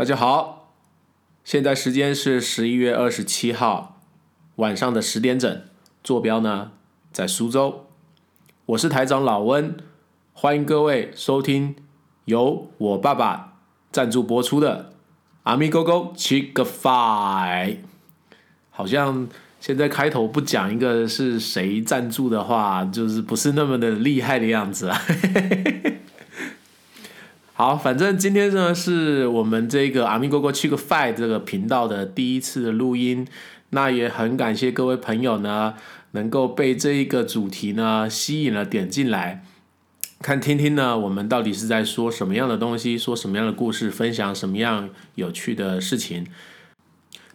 大家好，现在时间是十一月二十七号晚上的十点整，坐标呢在苏州。我是台长老温，欢迎各位收听由我爸爸赞助播出的《阿咪勾勾吃个饭》。好像现在开头不讲一个是谁赞助的话，就是不是那么的厉害的样子啊。好，反正今天呢是我们这个阿咪哥哥去个 five 这个频道的第一次的录音，那也很感谢各位朋友呢，能够被这一个主题呢吸引了点进来，看听听呢我们到底是在说什么样的东西，说什么样的故事，分享什么样有趣的事情。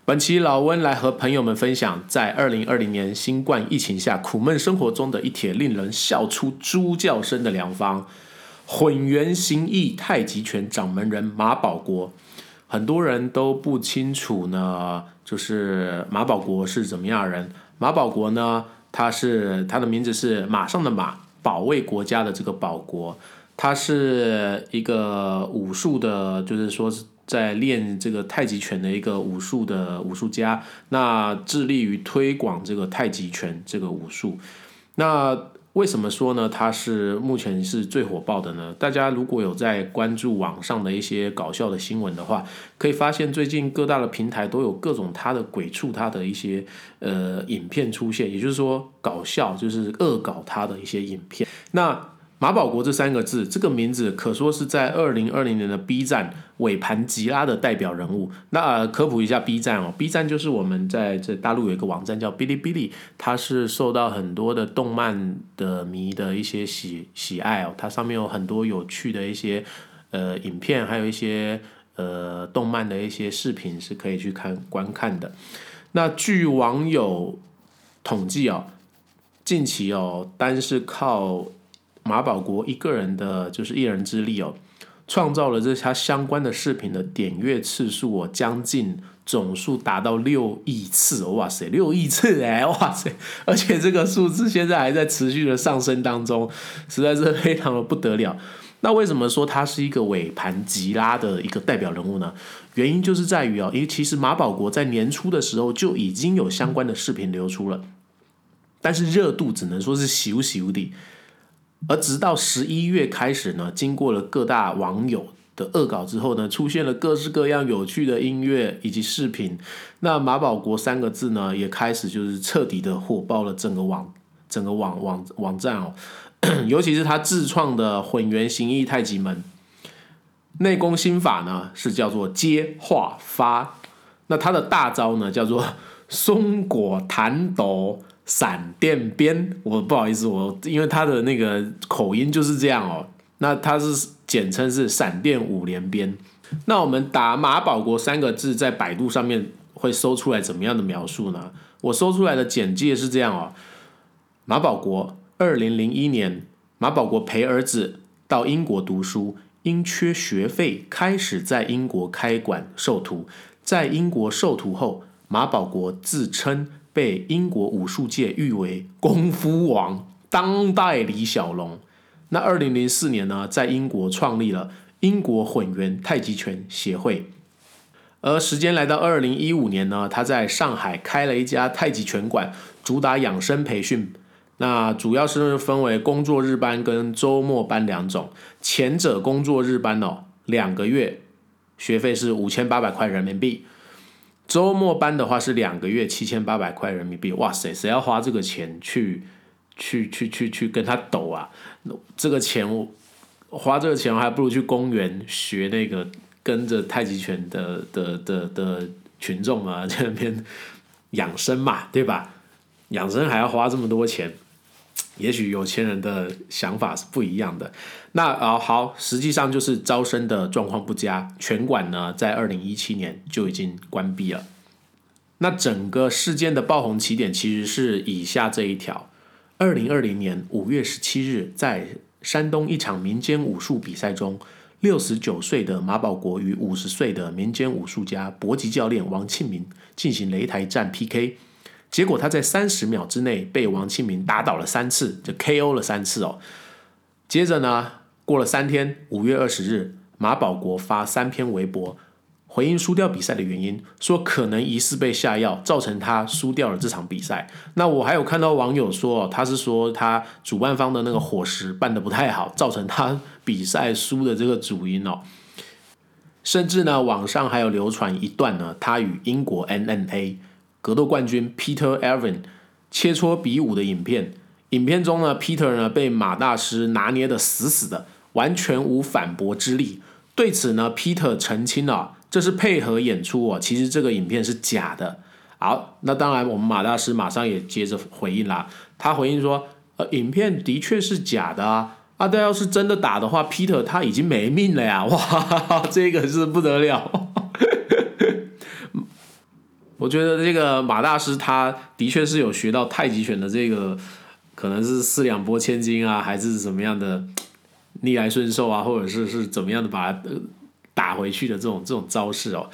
本期老温来和朋友们分享，在二零二零年新冠疫情下苦闷生活中的一帖令人笑出猪叫声的良方。混元形意太极拳掌门人马保国，很多人都不清楚呢。就是马保国是怎么样人？马保国呢，他是他的名字是马上的马，保卫国家的这个保国。他是一个武术的，就是说是在练这个太极拳的一个武术的武术家。那致力于推广这个太极拳这个武术。那为什么说呢？它是目前是最火爆的呢？大家如果有在关注网上的一些搞笑的新闻的话，可以发现最近各大的平台都有各种它的鬼畜它的一些呃影片出现，也就是说搞笑就是恶搞它的一些影片。那马保国这三个字，这个名字可说是在二零二零年的 B 站尾盘吉拉的代表人物。那科普一下 B 站哦，B 站就是我们在这大陆有一个网站叫哔哩哔哩，它是受到很多的动漫的迷的一些喜喜爱哦，它上面有很多有趣的一些呃影片，还有一些呃动漫的一些视频是可以去看观看的。那据网友统计哦，近期哦，单是靠马保国一个人的就是一人之力哦，创造了这他相关的视频的点阅次数哦，将近总数达到六亿次哦，哇塞，六亿次哎，哇塞，而且这个数字现在还在持续的上升当中，实在是非常的不得了。那为什么说他是一个尾盘吉拉的一个代表人物呢？原因就是在于哦，因为其实马保国在年初的时候就已经有相关的视频流出了，但是热度只能说是小小的。而直到十一月开始呢，经过了各大网友的恶搞之后呢，出现了各式各样有趣的音乐以及视频。那马保国三个字呢，也开始就是彻底的火爆了整个网整个网网网站哦。尤其是他自创的混元形意太极门内功心法呢，是叫做接化发。那他的大招呢，叫做松果弹抖。闪电鞭，我不好意思，我因为他的那个口音就是这样哦。那他是简称是闪电五连鞭。那我们打马保国三个字在百度上面会搜出来怎么样的描述呢？我搜出来的简介是这样哦：马保国，二零零一年，马保国陪儿子到英国读书，因缺学费，开始在英国开馆授徒。在英国授徒后，马保国自称。被英国武术界誉为“功夫王”，当代李小龙。那二零零四年呢，在英国创立了英国混元太极拳协会。而时间来到二零一五年呢，他在上海开了一家太极拳馆，主打养生培训。那主要是分为工作日班跟周末班两种。前者工作日班哦，两个月学费是五千八百块人民币。周末班的话是两个月七千八百块人民币，哇塞，谁要花这个钱去去去去去跟他斗啊？这个钱我花这个钱，我还不如去公园学那个跟着太极拳的的的的群众啊，在那边养生嘛，对吧？养生还要花这么多钱。也许有钱人的想法是不一样的。那啊好，实际上就是招生的状况不佳，拳馆呢在二零一七年就已经关闭了。那整个事件的爆红起点其实是以下这一条：二零二零年五月十七日，在山东一场民间武术比赛中，六十九岁的马保国与五十岁的民间武术家搏击教练王庆明进行擂台战 PK。结果他在三十秒之内被王庆明打倒了三次，就 KO 了三次哦。接着呢，过了三天，五月二十日，马保国发三篇微博，回应输掉比赛的原因，说可能疑似被下药，造成他输掉了这场比赛。那我还有看到网友说，他是说他主办方的那个伙食办的不太好，造成他比赛输的这个主因哦。甚至呢，网上还有流传一段呢，他与英国 NNA 格斗冠军 Peter Evan 切磋比武的影片。影片中呢，Peter 呢被马大师拿捏的死死的，完全无反驳之力。对此呢，Peter 澄清了。这是配合演出哦，其实这个影片是假的。好，那当然，我们马大师马上也接着回应啦。他回应说：“呃，影片的确是假的啊。啊，但要是真的打的话，Peter 他已经没命了呀！哇，这个是不得了。我觉得这个马大师他的确是有学到太极拳的这个，可能是四两拨千斤啊，还是怎么样的逆来顺受啊，或者是是怎么样的把。打回去的这种这种招式哦。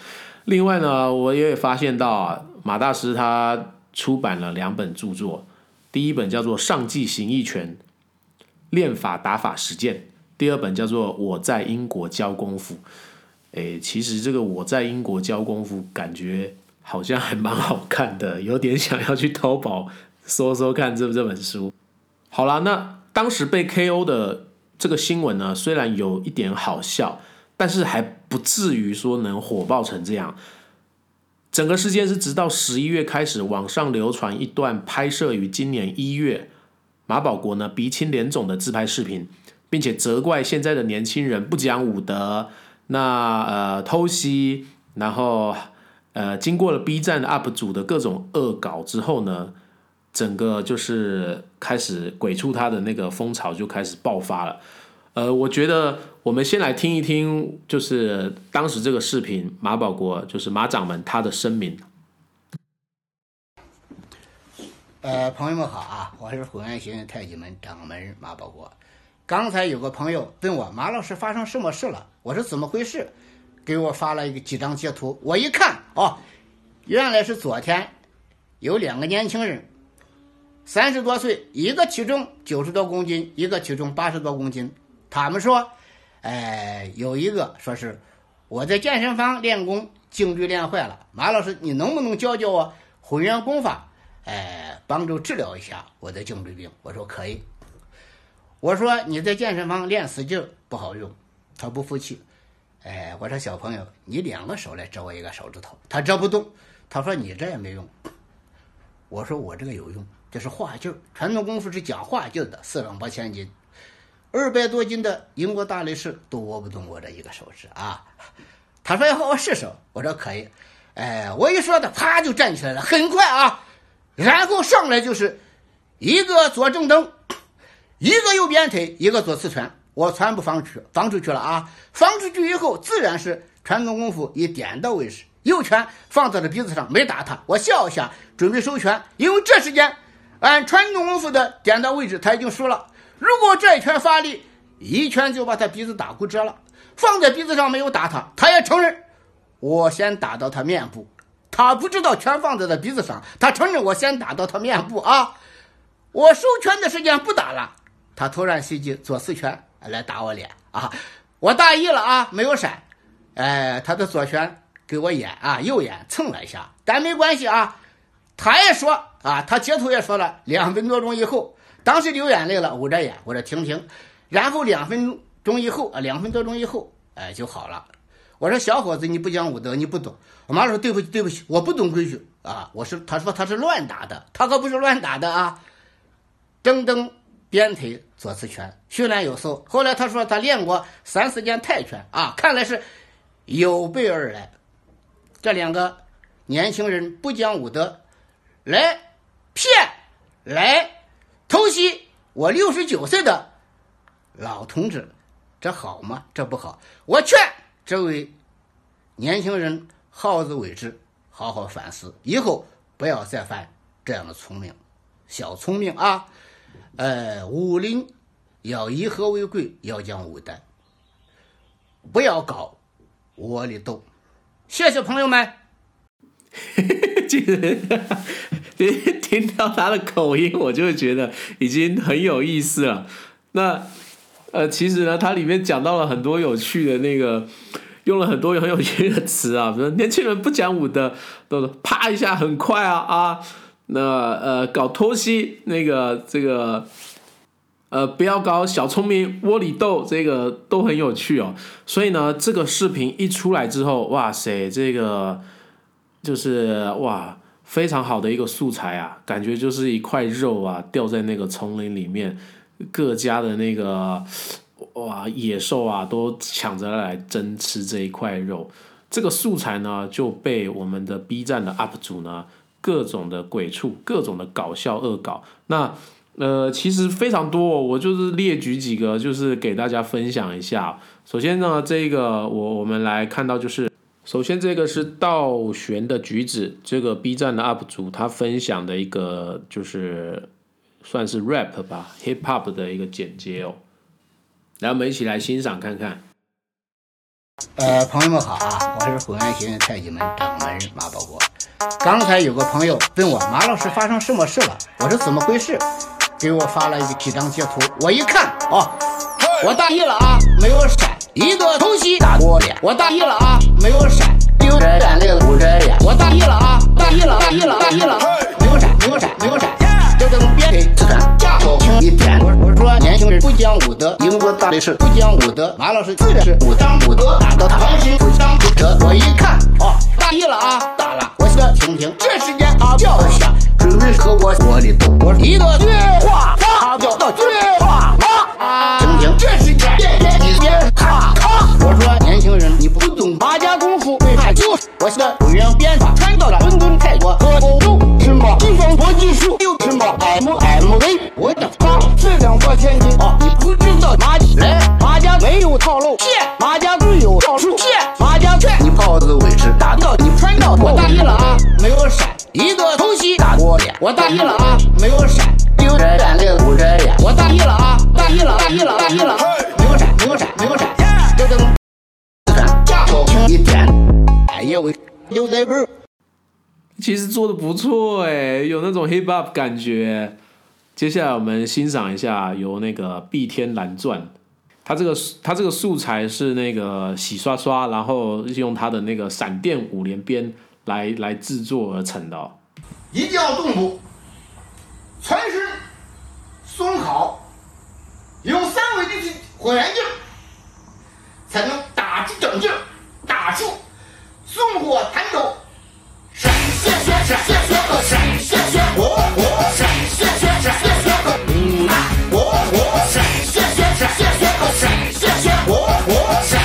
另外呢，我也发现到啊，马大师他出版了两本著作，第一本叫做《上计形意拳练法打法实践》，第二本叫做《我在英国教功夫》。诶，其实这个我在英国教功夫，感觉好像还蛮好看的，有点想要去淘宝搜搜看这这本书。好了，那当时被 KO 的这个新闻呢，虽然有一点好笑。但是还不至于说能火爆成这样。整个事件是直到十一月开始，网上流传一段拍摄于今年一月马保国呢鼻青脸肿的自拍视频，并且责怪现在的年轻人不讲武德，那呃偷袭，然后呃经过了 B 站 UP 主的各种恶搞之后呢，整个就是开始鬼畜他的那个风潮就开始爆发了。呃，我觉得我们先来听一听，就是当时这个视频，马保国就是马掌门他的声明。呃，朋友们好啊，我是混元行太极门掌门马保国。刚才有个朋友问我马老师发生什么事了，我说怎么回事？给我发了一个几张截图，我一看哦，原来是昨天有两个年轻人，三十多岁，一个体重九十多公斤，一个体重八十多公斤。他们说，哎，有一个说是我在健身房练功，颈椎练坏了。马老师，你能不能教教我混元功法，哎，帮助治疗一下我的颈椎病？我说可以。我说你在健身房练死劲不好用，他不服气。哎，我说小朋友，你两个手来折我一个手指头，他折不动。他说你这也没用。我说我这个有用，这是化劲儿。传统功夫是讲化劲的，四两拨千斤。二百多斤的英国大力士都握不动我这一个手指啊！他说要和我试试，我说可以。哎，我一说他啪就站起来了，很快啊，然后上来就是一个左正蹬，一个右鞭腿，一个左刺拳，我全部放出去，放出去了啊！放出去以后，自然是传统功夫以点到为止，右拳放在了鼻子上，没打他。我笑一下，准备收拳，因为这时间按传统功夫的点到位置，他已经输了。如果这一拳发力，一拳就把他鼻子打骨折了。放在鼻子上没有打他，他也承认我先打到他面部。他不知道拳放在他鼻子上，他承认我先打到他面部啊。我收拳的时间不打了，他突然袭击左四拳来打我脸啊！我大意了啊，没有闪。哎，他的左拳给我眼啊，右眼蹭了一下，但没关系啊。他也说啊，他截图也说了，两分多钟以后。当时流眼泪了，捂着眼，我说停停，然后两分钟以后啊，两分多钟以后，哎就好了。我说小伙子，你不讲武德，你不懂。我妈说对不起，对不起，我不懂规矩啊。我说，他说他是乱打的，他可不是乱打的啊。噔噔鞭腿左刺拳，训练有素。后来他说他练过三四件泰拳啊，看来是有备而来。这两个年轻人不讲武德，来骗，来。偷袭我六十九岁的老同志，这好吗？这不好。我劝这位年轻人好自为之，好好反思，以后不要再犯这样的聪明小聪明啊！呃，武林要以和为贵，要讲武德，不要搞窝里斗。谢谢朋友们。这个。听到他的口音，我就会觉得已经很有意思了。那呃，其实呢，它里面讲到了很多有趣的那个用了很多很有趣的词啊，比如年轻人不讲武德，都是啪一下很快啊啊，那呃搞偷袭那个这个。呃，不要搞小聪明窝里斗，这个都很有趣哦。所以呢，这个视频一出来之后，哇塞，这个就是哇，非常好的一个素材啊，感觉就是一块肉啊，掉在那个丛林里面，各家的那个哇野兽啊，都抢着来争吃这一块肉。这个素材呢，就被我们的 B 站的 UP 主呢，各种的鬼畜，各种的搞笑恶搞，那。呃，其实非常多，我就是列举几个，就是给大家分享一下。首先呢，这个我我们来看到就是，首先这个是倒悬的橘子，这个 B 站的 UP 主他分享的一个就是算是 rap 吧，hip hop 的一个简介哦。来，我们一起来欣赏看看。呃，朋友们好啊，我是浑安学院太极门掌门马保国。刚才有个朋友问我马老师发生什么事了，我说怎么回事？给我发了一几张截图，我一看，哦，我大意了啊，没有闪，一个偷袭打我脸，我大意了啊，没有闪，流着眼泪捂着眼，我大意了啊，大意了，大意了，大意了，没有闪，没有闪，没有闪，就等别给自转架头轻一点。我我说年轻人不讲武德，因为我打的是不讲武德，马老师自然是武当武德，打到他放心不讲武德，我一看，哦，大意了啊，这时间他叫下。准备和我我的斗，我一个对话，他叫到对话吗？听听，这是间别别别别哈哈。我说年轻人，你不懂八家功夫，为啥就我的不愿变化传到了伦敦、泰国和欧洲？什么西方国技术？又什么 M M V？我的妈，质量多前进啊！你不知道马来马家没有套路，一个偷袭打我脸，我大意了啊，没有闪，流着眼泪捂着眼，我大意了啊，大意了，大意了，大意了，没有闪，没有闪，没有闪，就等闪，架头轻一点，哎呀喂，有在不？其实做的不错哎，有那种 hip hop 感觉。接下来我们欣赏一下由那个碧天蓝钻，他这个他这个素材是那个洗刷刷，然后用他的那个闪电五连鞭。来来制作而成的，一定要动步，全身松好，用三维的火眼镜，才能打出整劲，打出松火弹头，闪现现闪现现个闪现现火火闪现现闪现现个嗯啊火火闪现现闪现现个闪现现火火闪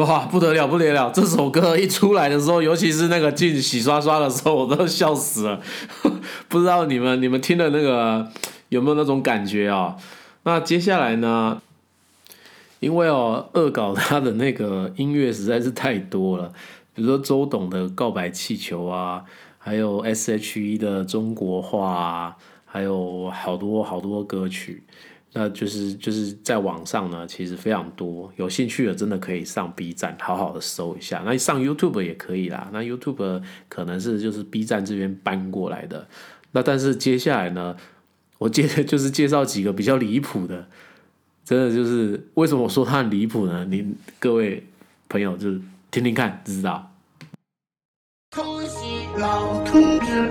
哇，不得了，不得了！这首歌一出来的时候，尤其是那个进洗刷刷的时候，我都笑死了。不知道你们你们听的那个有没有那种感觉啊？那接下来呢？因为哦，恶搞他的那个音乐实在是太多了，比如说周董的《告白气球》啊，还有 S.H.E 的《中国话》啊，还有好多好多歌曲。那就是就是在网上呢，其实非常多，有兴趣的真的可以上 B 站好好的搜一下。那上 YouTube 也可以啦。那 YouTube 可能是就是 B 站这边搬过来的。那但是接下来呢，我介 就是介绍几个比较离谱的，真的就是为什么我说它很离谱呢？您各位朋友就是听听看，知道。偷袭老同志，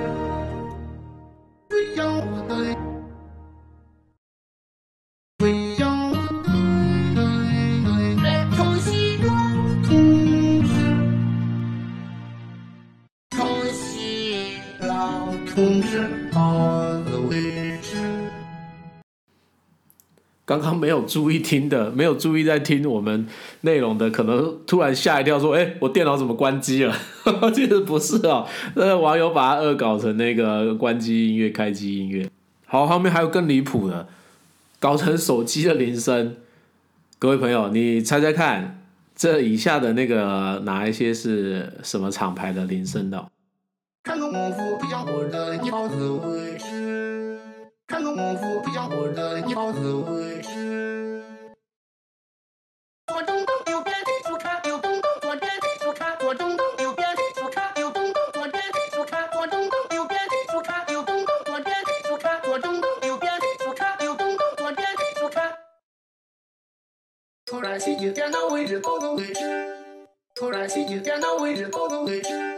刚刚没有注意听的，没有注意在听我们内容的，可能突然吓一跳说：“哎，我电脑怎么关机了？” 其实不是哦，那个网友把它恶搞成那个关机音乐、开机音乐。好，后面还有更离谱的，搞成手机的铃声。各位朋友，你猜猜看，这以下的那个哪一些是什么厂牌的铃声的？看功夫不讲活的，你好自为之；看功夫不讲活的，你好自为之。左中东右边左看右东东左边左看左中东右边左看右东东左边左看左中东右边左看右东东左边左看左中东右边左看右东东左边左看。突然袭击电脑位置，走走位置。突然袭击电脑位置，走走位置。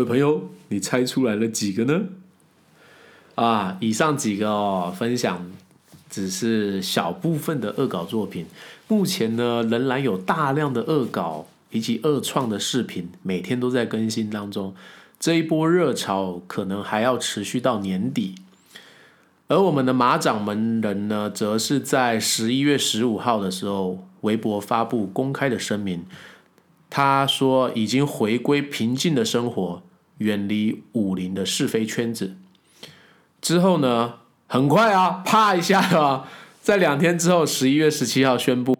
位朋友，你猜出来了几个呢？啊，以上几个哦，分享只是小部分的恶搞作品。目前呢，仍然有大量的恶搞以及恶创的视频，每天都在更新当中。这一波热潮可能还要持续到年底，而我们的马掌门人呢，则是在十一月十五号的时候，微博发布公开的声明，他说已经回归平静的生活，远离武林的是非圈子。之后呢，很快啊，啪一下啊，在两天之后，十一月十七号宣布，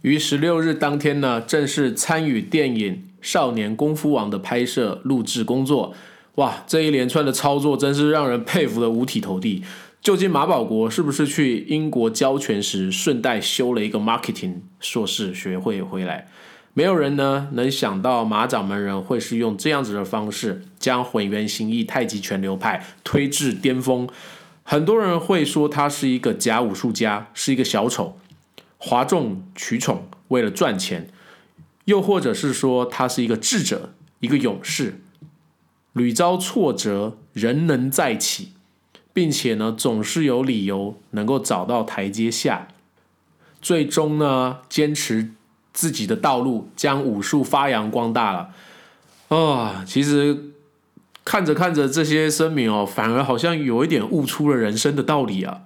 于十六日当天呢，正式参与电影。少年功夫王的拍摄录制工作，哇，这一连串的操作真是让人佩服的五体投地。究竟马保国是不是去英国教拳时顺带修了一个 marketing 硕士学会回来？没有人呢能想到马掌门人会是用这样子的方式将混元形意太极拳流派推至巅峰。很多人会说他是一个假武术家，是一个小丑，哗众取宠，为了赚钱。又或者是说他是一个智者，一个勇士，屡遭挫折仍能再起，并且呢总是有理由能够找到台阶下，最终呢坚持自己的道路，将武术发扬光大了。啊，其实看着看着这些声明哦，反而好像有一点悟出了人生的道理啊，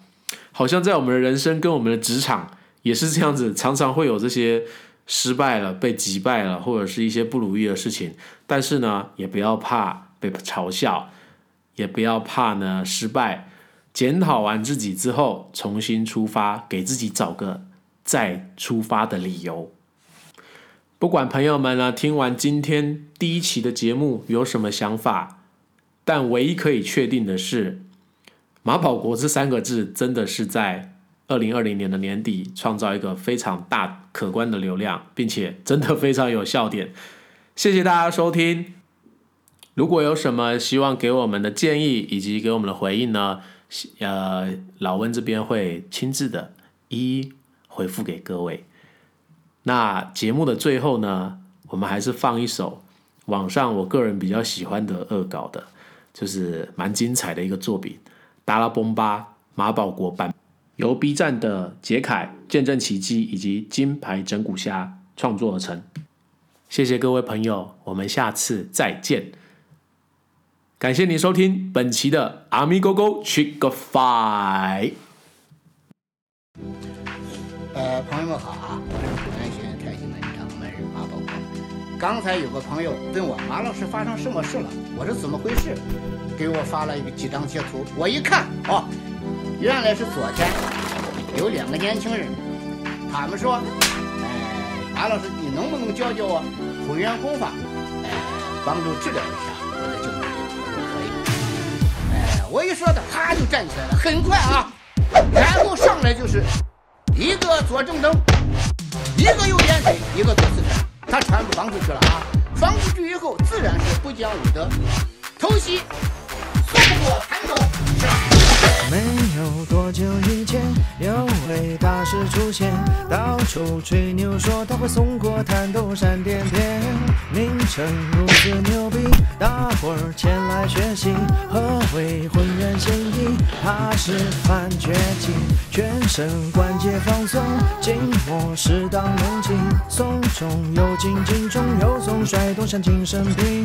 好像在我们的人生跟我们的职场也是这样子，常常会有这些。失败了，被击败了，或者是一些不如意的事情，但是呢，也不要怕被嘲笑，也不要怕呢失败。检讨完自己之后，重新出发，给自己找个再出发的理由。不管朋友们呢听完今天第一期的节目有什么想法，但唯一可以确定的是，马保国这三个字真的是在。二零二零年的年底，创造一个非常大可观的流量，并且真的非常有笑点。谢谢大家收听。如果有什么希望给我们的建议以及给我们的回应呢？呃，老温这边会亲自的一一回复给各位。那节目的最后呢，我们还是放一首网上我个人比较喜欢的恶搞的，就是蛮精彩的一个作品《达拉崩巴马保国版》。由 B 站的杰凯见证奇迹以及金牌整蛊虾创作而成。谢谢各位朋友，我们下次再见。感谢您收听本期的阿咪哥哥 Chick Five。呃，朋友们好刚才有个朋友问我马老师发生什么事了，我说怎么回事？给我发了一个几张截图，我一看，哦。原来是昨天有两个年轻人，他们说：“哎，马老师，你能不能教教我混元功法？哎，帮助治疗一下我的颈椎。”我说可以。哎，我一说他，他就站起来了，很快啊，然后上来就是一个左正蹬，一个右颠腿，一个左四拳，他全部放出去了啊！放出去以后，自然是不讲武德，偷袭，说不过，弹没。有多久以前，有位大师出现，到处吹牛说他会送过弹斗闪电片，名称如此牛逼，大伙儿前来学习。何为浑圆形意？它是反绝技，全身关节放松，筋膜适当隆起，松中有紧，紧中有松，甩动像精神病。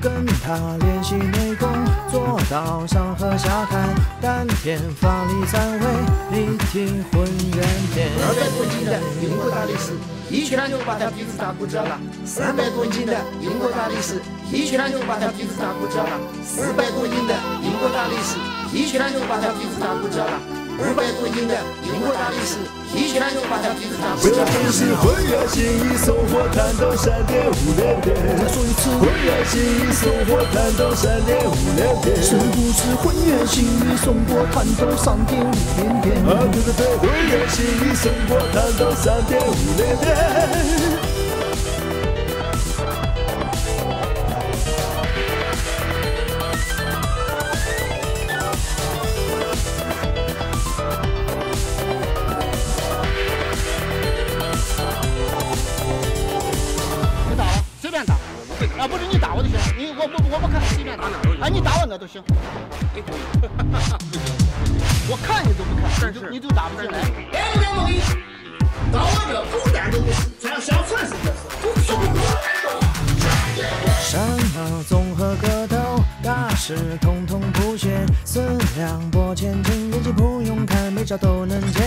跟他练习内功，做到上颌下开，丹田发力三位，立体浑圆片。二百多斤的英国大力士，一拳就把他鼻子打骨折了。三百多斤的英国大力士，一拳就把他鼻子打骨折了。四百多斤的英国大力士，一拳就把他鼻子打骨折了。二百多斤的英国大力士，一拳就把他鼻子打骨折了。这是浑圆形意，送火弹斗闪电五连鞭。再说一次，浑圆形意，送火弹斗闪电五连鞭。是不是浑圆形意，送过弹斗上点五连鞭？啊，对对对，浑圆形意，送火弹斗闪电五连鞭。我不我不看，随便打。哎，你打我那都行。我看你都不看，你就你就打不进来。哎，我给你，到我这狗蛋都不是，全小全是这是，狗屁不山毛综合格斗，大师统统不屑。四两拨千斤，练习不用看，每招都能接。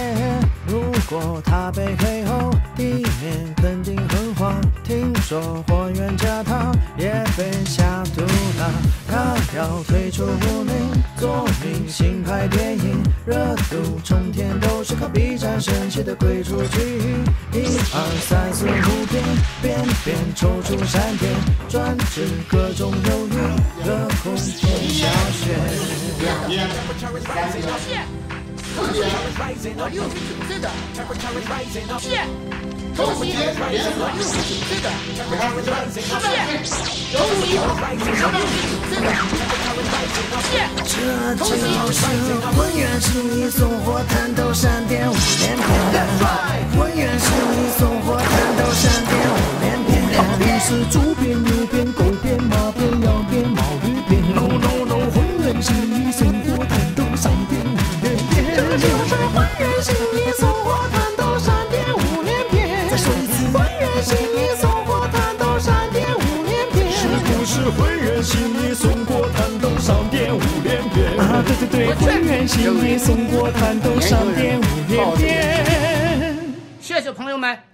如果他被黑后地面肯定很慌。听说火源家他也被下毒了，他要退出无名，做明星拍电影，热度冲天都是靠 B 站神奇的鬼出局。一二三四五遍，遍遍抽出闪电，专治各种忧郁和空天小雪。周喜联合六十九岁的，是，周喜六十九岁的，这就是浑圆形意送火弹头闪电五连鞭，浑圆形意送火弹头闪电五连鞭。到底是主鞭、牛鞭、狗鞭、马啊，对对对，浑圆心意送火弹斗闪电五。谢谢朋友们。